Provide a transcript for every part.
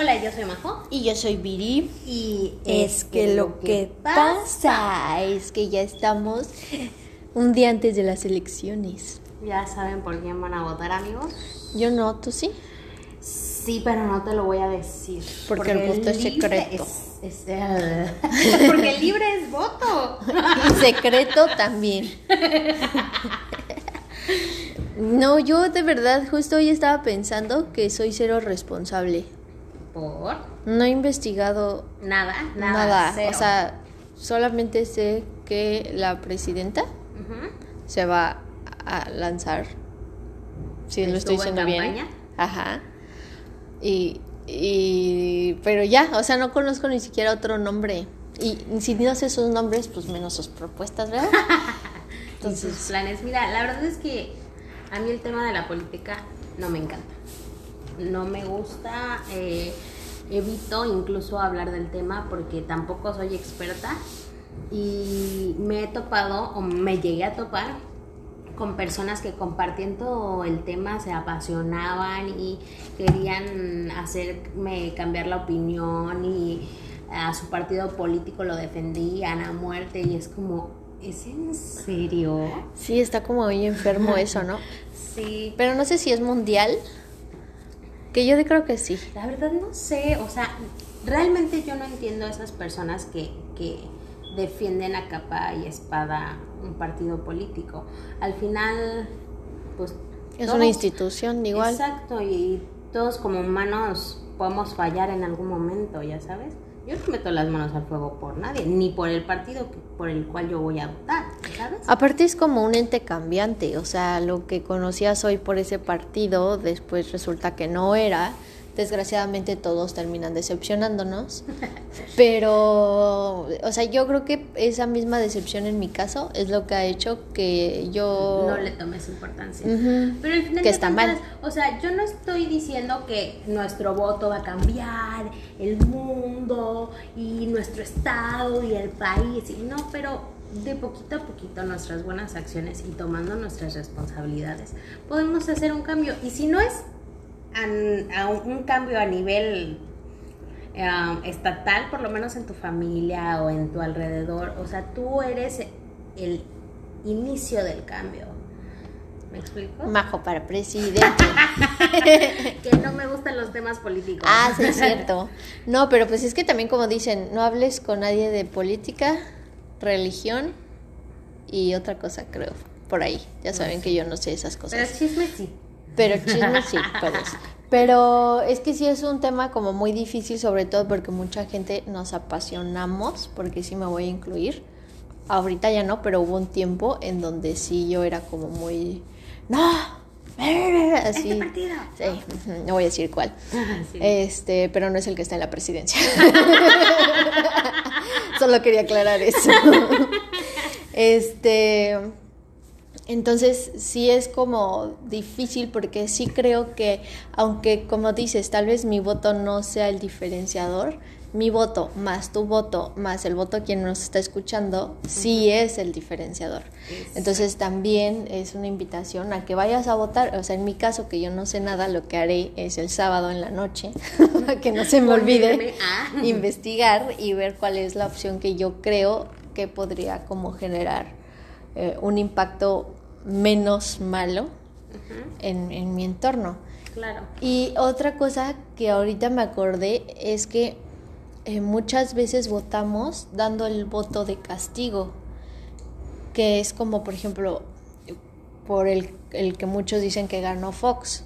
Hola, yo soy Majo. Y yo soy Viri. Y es que lo que pasa es que ya estamos un día antes de las elecciones. Ya saben por quién van a votar, amigos. Yo no, ¿tú sí? Sí, pero no te lo voy a decir. Porque, el voto es secreto. Es, porque el libre es voto. Y secreto también. No, yo de verdad justo hoy estaba pensando que soy cero responsable. ¿Por? No he investigado nada, nada. O sea, solamente sé que la presidenta se va a lanzar. Si lo estoy diciendo bien. Ajá. Y, y, pero ya, o sea, no conozco ni siquiera otro nombre. Y si no sé sus nombres, pues menos sus propuestas, ¿verdad? Entonces, sus planes. Mira, la verdad es que a mí el tema de la política no me encanta. No me gusta. Eh, evito incluso hablar del tema porque tampoco soy experta y me he topado o me llegué a topar con personas que compartiendo el tema se apasionaban y querían hacerme cambiar la opinión y a su partido político lo defendían a muerte y es como, ¿es en serio? Sí, está como muy enfermo eso, ¿no? Sí. Pero no sé si es mundial. Que yo creo que sí. La verdad no sé, o sea, realmente yo no entiendo a esas personas que, que defienden a capa y espada un partido político. Al final, pues... Es una institución igual. Exacto, y todos como humanos podemos fallar en algún momento, ya sabes. Yo no meto las manos al fuego por nadie, ni por el partido por el cual yo voy a votar, ¿sabes? Aparte es como un ente cambiante, o sea, lo que conocías hoy por ese partido, después resulta que no era desgraciadamente todos terminan decepcionándonos, pero, o sea, yo creo que esa misma decepción en mi caso es lo que ha hecho que yo... No le tomes importancia. Pero al final que está mal. O sea, yo no estoy diciendo que nuestro voto va a cambiar el mundo y nuestro estado y el país, y no, pero de poquito a poquito nuestras buenas acciones y tomando nuestras responsabilidades podemos hacer un cambio. Y si no es a, un cambio a nivel eh, estatal, por lo menos en tu familia o en tu alrededor. O sea, tú eres el inicio del cambio. ¿Me explico? Majo para presidente. que no me gustan los temas políticos. Ah, sí, es cierto. No, pero pues es que también como dicen, no hables con nadie de política, religión y otra cosa, creo, por ahí. Ya saben que yo no sé esas cosas. Pero chisme sí. Pero chisme sí, puedes. Pero es que sí es un tema como muy difícil, sobre todo porque mucha gente nos apasionamos, porque sí me voy a incluir. Ahorita ya no, pero hubo un tiempo en donde sí yo era como muy... ¡No! Así. Este partido. Sí, no voy a decir cuál. Este, pero no es el que está en la presidencia. Solo quería aclarar eso. Este, entonces sí es como difícil porque sí creo que, aunque como dices, tal vez mi voto no sea el diferenciador, mi voto más tu voto más el voto quien nos está escuchando sí es el diferenciador. Entonces también es una invitación a que vayas a votar. O sea, en mi caso que yo no sé nada, lo que haré es el sábado en la noche, que no se me olvide investigar y ver cuál es la opción que yo creo que podría como generar eh, un impacto menos malo en, mi entorno. Claro. Y otra cosa que ahorita me acordé es que eh, muchas veces votamos dando el voto de castigo, que es como, por ejemplo, por el, el que muchos dicen que ganó Fox.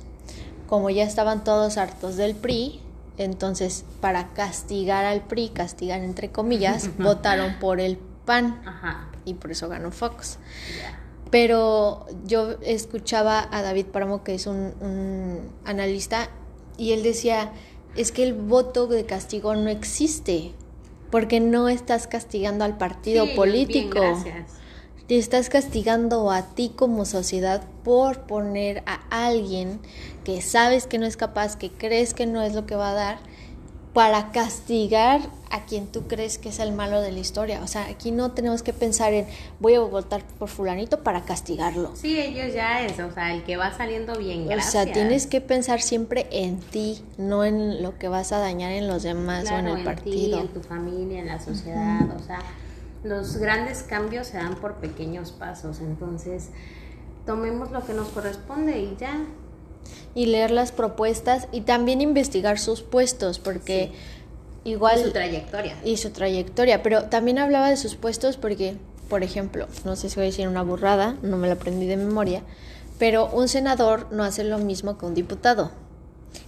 Como ya estaban todos hartos del PRI, entonces para castigar al PRI, castigar entre comillas, votaron por el PAN. Y por eso ganó Fox. Pero yo escuchaba a David Páramo, que es un, analista, y él decía, es que el voto de castigo no existe, porque no estás castigando al partido político. Te estás castigando a ti como sociedad por poner a alguien que sabes que no es capaz, que crees que no es lo que va a dar, para castigar a quien tú crees que es el malo de la historia. O sea, aquí no tenemos que pensar en voy a votar por fulanito para castigarlo. Sí, ellos ya es, o sea, el que va saliendo bien, gracias. O sea, tienes que pensar siempre en ti, no en lo que vas a dañar en los demás o en el partido. en tu familia, en la sociedad, o sea, los grandes cambios se dan por pequeños pasos, entonces tomemos lo que nos corresponde y ya, y leer las propuestas y también investigar sus puestos, porque igual... Y su trayectoria. Y su trayectoria, pero también hablaba de sus puestos porque, por ejemplo, no sé si voy a decir una burrada, no me la aprendí de memoria, pero un senador no hace lo mismo que un diputado.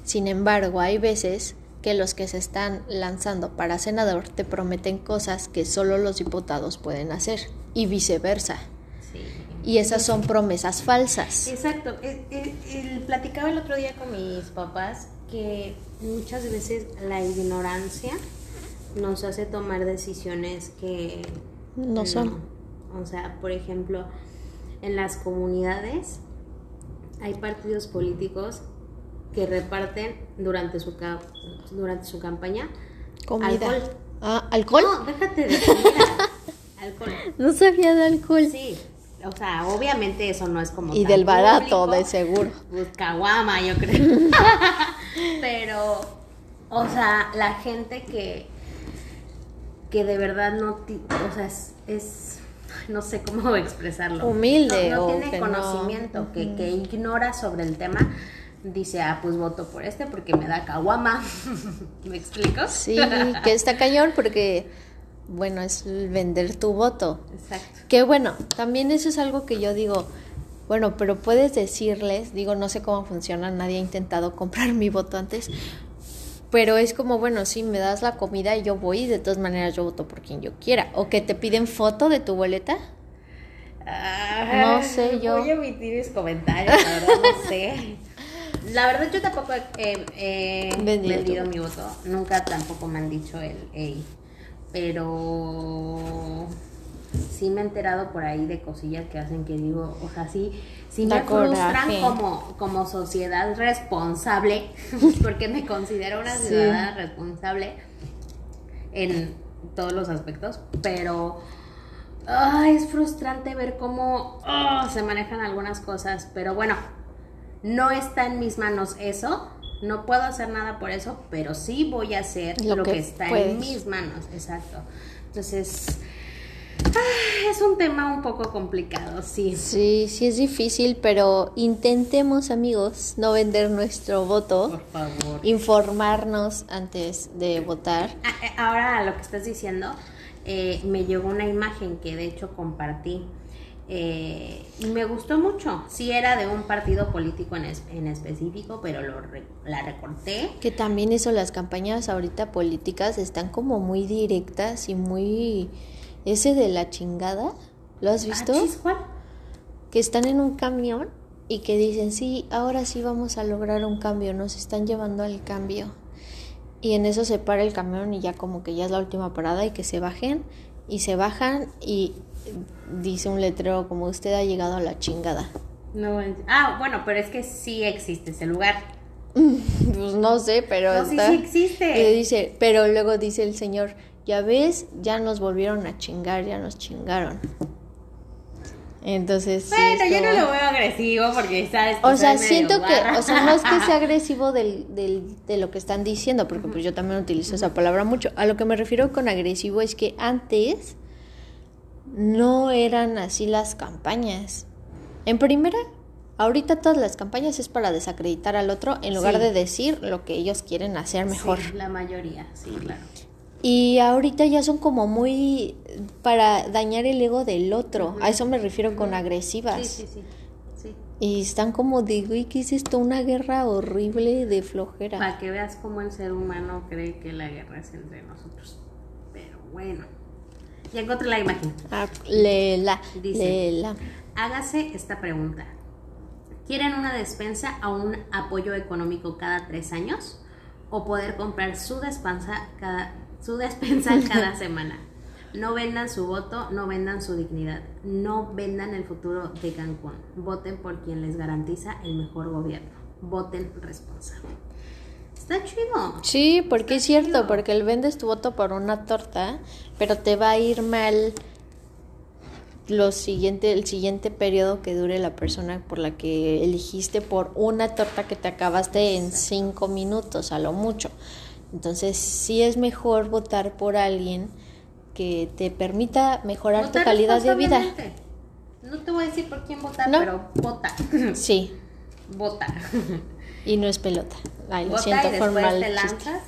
Sin embargo, hay veces que los que se están lanzando para senador te prometen cosas que solo los diputados pueden hacer y viceversa. Y esas son promesas falsas. Exacto. El, platicaba el otro día con mis papás que muchas veces la ignorancia nos hace tomar decisiones que no son. O sea, por ejemplo, en las comunidades hay partidos políticos que reparten durante su durante su campaña comida. Alcohol. Ah, ¿alcohol? No, déjate de comida. alcohol. No sabía de alcohol. Sí, o sea, obviamente eso no es como. Y del barato, de seguro. Pues caguama, yo creo. Pero, o sea, la gente que. que de verdad no. O sea, es, no sé cómo expresarlo. Humilde. No, tiene conocimiento, que, que ignora sobre el tema dice, ah, pues voto por este porque me da caguama. ¿Me explico? Sí, que está cañón porque bueno, es vender tu voto. Exacto. Que bueno, también eso es algo que yo digo, bueno, pero puedes decirles, digo, no sé cómo funciona, nadie ha intentado comprar mi voto antes, pero es como, bueno, sí, me das la comida y yo voy y de todas maneras yo voto por quien yo quiera. O que te piden foto de tu boleta. no sé, yo. Voy a emitir mis comentarios, la verdad, no sé. La verdad, yo tampoco he, vendido, mi voto. Nunca tampoco me han dicho el, pero sí me he enterado por ahí de cosillas que hacen que digo, o sea, sí, sí me frustran como, como sociedad responsable, porque me considero una ciudadana responsable en todos los aspectos, pero es frustrante ver cómo oh, se manejan algunas cosas, pero bueno, no está en mis manos eso, no puedo hacer nada por eso, pero sí voy a hacer lo, que, está en mis manos, exacto. Entonces, ah, es un tema un poco complicado, sí. Sí, sí es difícil, pero intentemos, amigos, no vender nuestro voto. Por favor. Informarnos antes de votar. Ah, eh, ahora, lo que estás diciendo, eh, me llegó una imagen que de hecho compartí eh, y me gustó mucho. Sí era de un partido político en, en específico, pero lo la recorté. Que también eso, las campañas ahorita políticas están como muy directas y muy... Ese de la chingada, ¿lo has visto? ¿Cuál? Que están en un camión y que dicen, sí, ahora sí vamos a lograr un cambio, nos están llevando al cambio. Y en eso se para el camión y ya como que ya es la última parada y que se bajen y se bajan y dice un letrero como usted ha llegado a la chingada. No, ah, bueno, pero es que sí existe ese lugar. pues no sé, pero no, sí, sí existe. dice, pero luego dice el señor, ya ves, ya nos volvieron a chingar, ya nos chingaron. Entonces. Bueno, yo no lo veo agresivo porque sabes. o sea, siento que, o sea, no es que sea agresivo del, del, de lo que están diciendo, porque pues yo también utilizo esa palabra mucho. A lo que me refiero con agresivo es que antes no eran así las campañas. En primera, ahorita todas las campañas es para desacreditar al otro en lugar de decir lo que ellos quieren hacer mejor. Sí, la mayoría, sí, claro. Y ahorita ya son como muy para dañar el ego del otro. A eso me refiero con agresivas. Sí, sí, sí. Y están como de, güey, ¿qué es esto? Una guerra horrible de flojera. Para que veas cómo el ser humano cree que la guerra es entre nosotros. Pero bueno. Ya encontré la imagen. Ah, léela. Dice, hágase esta pregunta. ¿Quieren una despensa o un apoyo económico cada tres años? ¿O poder comprar su despensa cada, su despensa cada semana? No vendan su voto, no vendan su dignidad, no vendan el futuro de Cancún. Voten por quien les garantiza el mejor gobierno. Voten responsable. Está chido. Sí, porque es cierto, porque el vendes tu voto por una torta, pero te va a ir mal lo siguiente, el siguiente periodo que dure la persona por la que eligiste por una torta que te acabaste en cinco minutos a lo mucho. Entonces sí es mejor votar por alguien que te permita mejorar tu calidad de vida. No te voy a decir por quién votar, pero vota. Sí. Vota. Y no es pelota. Ay, lo Vota siento, y después formal te chiste. lanzas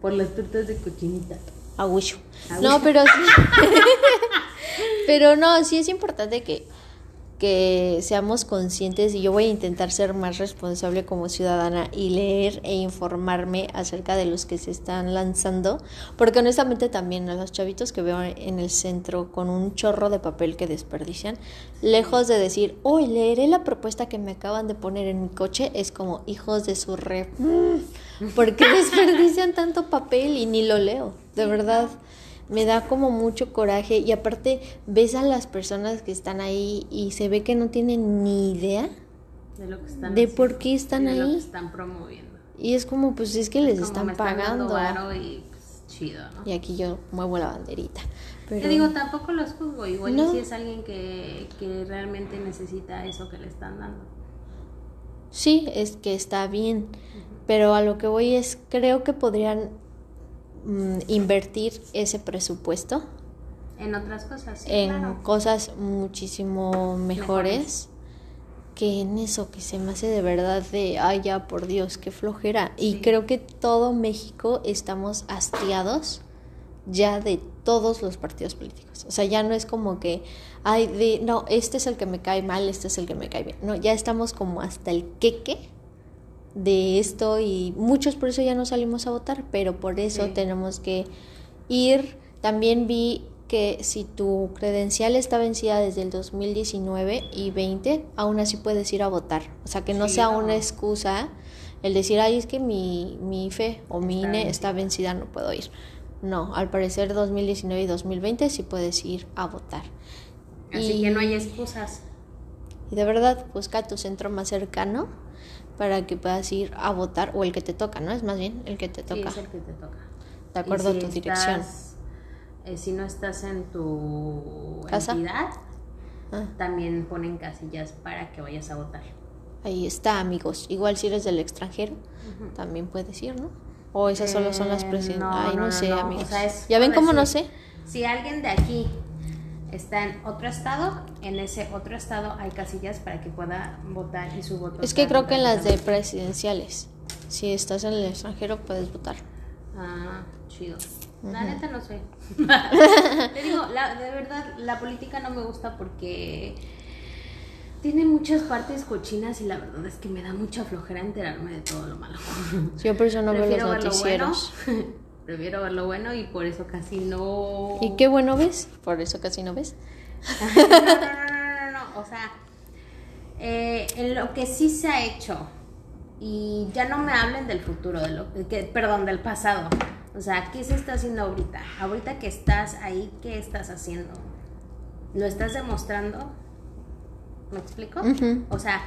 por las tortas de cochinita. Agüillo. No, pero sí. pero no, sí es importante que, que seamos conscientes y yo voy a intentar ser más responsable como ciudadana y leer e informarme acerca de los que se están lanzando, porque honestamente también a los chavitos que veo en el centro con un chorro de papel que desperdician, lejos de decir, hoy leeré la propuesta que me acaban de poner en mi coche, es como hijos de su re... Mm, ¿Por qué desperdician tanto papel y ni lo leo? De verdad me da como mucho coraje y aparte ves a las personas que están ahí y se ve que no tienen ni idea De lo que están de haciendo, por qué están de lo que ahí están promoviendo. y es como pues es que les Como están me pagando y pues, chido, ¿no? y aquí yo muevo la banderita pero Te digo, tampoco los juzgo. Igual No. y si es alguien que, que realmente necesita eso que le están dando. sí es que está bien pero a lo que voy es creo que podrían mm, invertir ese presupuesto En otras cosas, sí, en claro. cosas muchísimo mejores, que en eso que se me hace de verdad de, ay ya por Dios, qué flojera. Y creo que todo México estamos hastiados ya de todos los partidos políticos. O sea, ya no es como que, ay, de, no, este es el que me cae mal, este es el que me cae bien. No, ya estamos como hasta el queque de esto y muchos por eso ya no salimos a votar, pero por eso Sí. tenemos que ir. También vi que si tu credencial está vencida desde el 2019 y 20, aún así puedes ir a votar. O sea, que no Sí, sea no. una excusa el decir, ay, es que mi, mi fe o mi Está INE está vencida, no puedo ir. No, al parecer 2019 y 2020 sí puedes ir a votar. Así Y- que no hay excusas. y de verdad, busca tu centro más cercano para que puedas ir a votar o el que te toca, ¿no? Es más bien el que te Sí, toca, es el que te toca. de acuerdo Y a si tu dirección. estás, eh, si no estás en tu ¿Casa? entidad, Ah, también ponen casillas para que vayas a votar. ahí está, amigos. Igual si eres del extranjero, también puedes ir, ¿no? O esas solo son las Eh, presidencias. no, Ay, no, no, sé, no. amigos. O sea, es ¿Ya ven cómo no sé? Si alguien de aquí está en otro estado, en ese otro estado hay casillas para que pueda votar y su voto. Es que creo que en las de presidenciales, si estás en el extranjero, puedes votar. Ah, chido. La neta no sé. Te digo, la, de verdad, la política no me gusta porque tiene muchas partes cochinas y la verdad es que me da mucha flojera enterarme de todo lo malo. Yo por eso no veo los noticieros. bueno. Prefiero ver lo bueno y por eso casi no. ¿Y qué bueno ves? Por eso casi no ves. no, no, no, no, no, no. O sea, eh, en lo que sí se ha hecho y ya no me hablen del futuro, de lo que, perdón, del pasado. O sea, ¿qué se está haciendo ahorita? Ahorita que estás ahí, ¿qué estás haciendo? ¿Lo estás demostrando? ¿Me explico? O sea,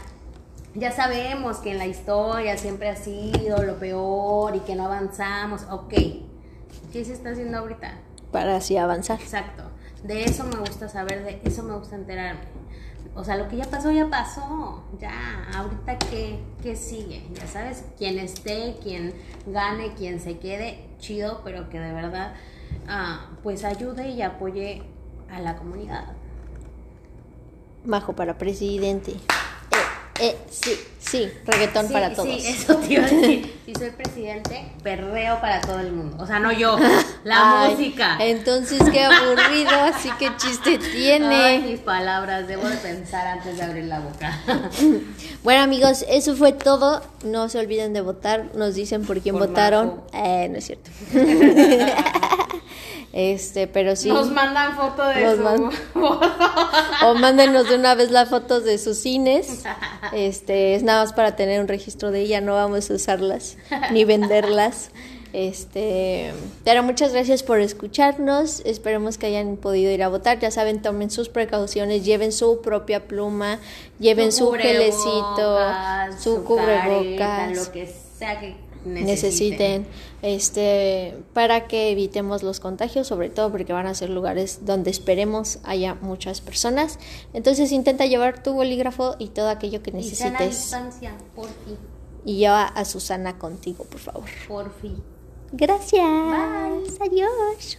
ya sabemos que en la historia siempre ha sido lo peor y que no avanzamos. Ok, ¿qué se está haciendo ahorita? Para así avanzar. Exacto. De eso me gusta saber, de eso me gusta enterarme. O sea, lo que ya pasó, ya pasó. Ya, ahorita qué, qué sigue. Ya sabes, quien esté, quien gane, quien se quede, chido, pero que de verdad, ah, pues ayude y apoye a la comunidad. Majo para presidente. Eh, sí, sí, reggaetón Sí, para todos. Sí, eso te iba a decir. Si soy presidente, perreo para todo el mundo. O sea, no yo, la Ay, música. Entonces, qué aburrido, así que chiste tiene. Ay, mis palabras, debo de pensar antes de abrir la boca. Bueno, amigos, eso fue todo. No se olviden de votar. Nos dicen por quién Por votaron. Eh, no es cierto. Este, pero sí. Nos mandan foto de Nos su man- O mándenos de una vez las fotos de sus cines. Este, es nada más para tener un registro de ella, no vamos a usarlas ni venderlas. Este, pero muchas gracias por escucharnos. Esperemos que hayan podido ir a votar. Ya saben, tomen sus precauciones, lleven su propia pluma, lleven su, gelecito, cubrebocas, su careta, cubrebocas. lo que sea que necesiten. este para que evitemos los contagios sobre todo porque van a ser lugares donde esperemos haya muchas personas. Entonces intenta llevar tu bolígrafo y todo aquello que necesites. y distancia por fin. Y lleva a Susana contigo por favor. Por fin. Gracias. Adiós